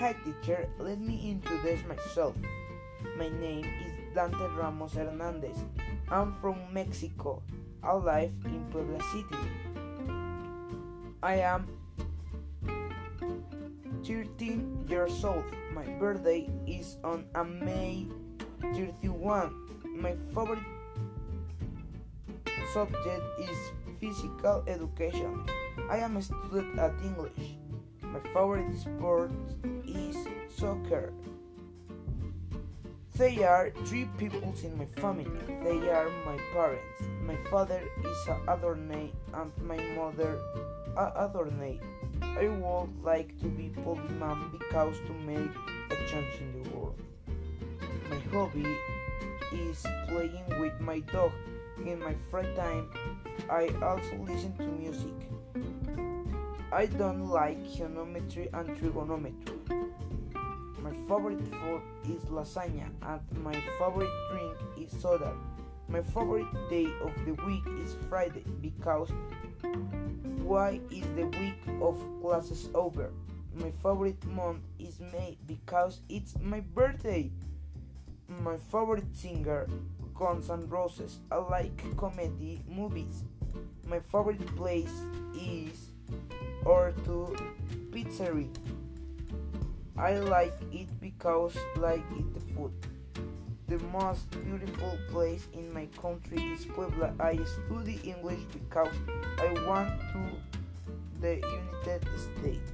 Hi teacher, let me introduce myself. My name is Dante Ramos Hernandez. I'm from Mexico. I live in Puebla City. I am 13 years old. My birthday is on May 31. My favorite subject is physical education. I am a student at English. My favorite sport is soccer. They are three people in my family. They are my parents. My father is a attorney and my mother a attorney. I would like to be polyman because to make a change in the world. My hobby is playing with my dog. In my free time, I also listen to music. I don't like geometry and trigonometry. My favorite food is lasagna and my favorite drink is soda. My favorite day of the week is Friday because why is the week of classes over? My favorite month is May because it's my birthday. My favorite singer Guns N' Roses. I like comedy movies. My favorite place is or to pizzeria. I like it because like it the food. The most beautiful place in my country is Puebla. I study English because I want to the United States.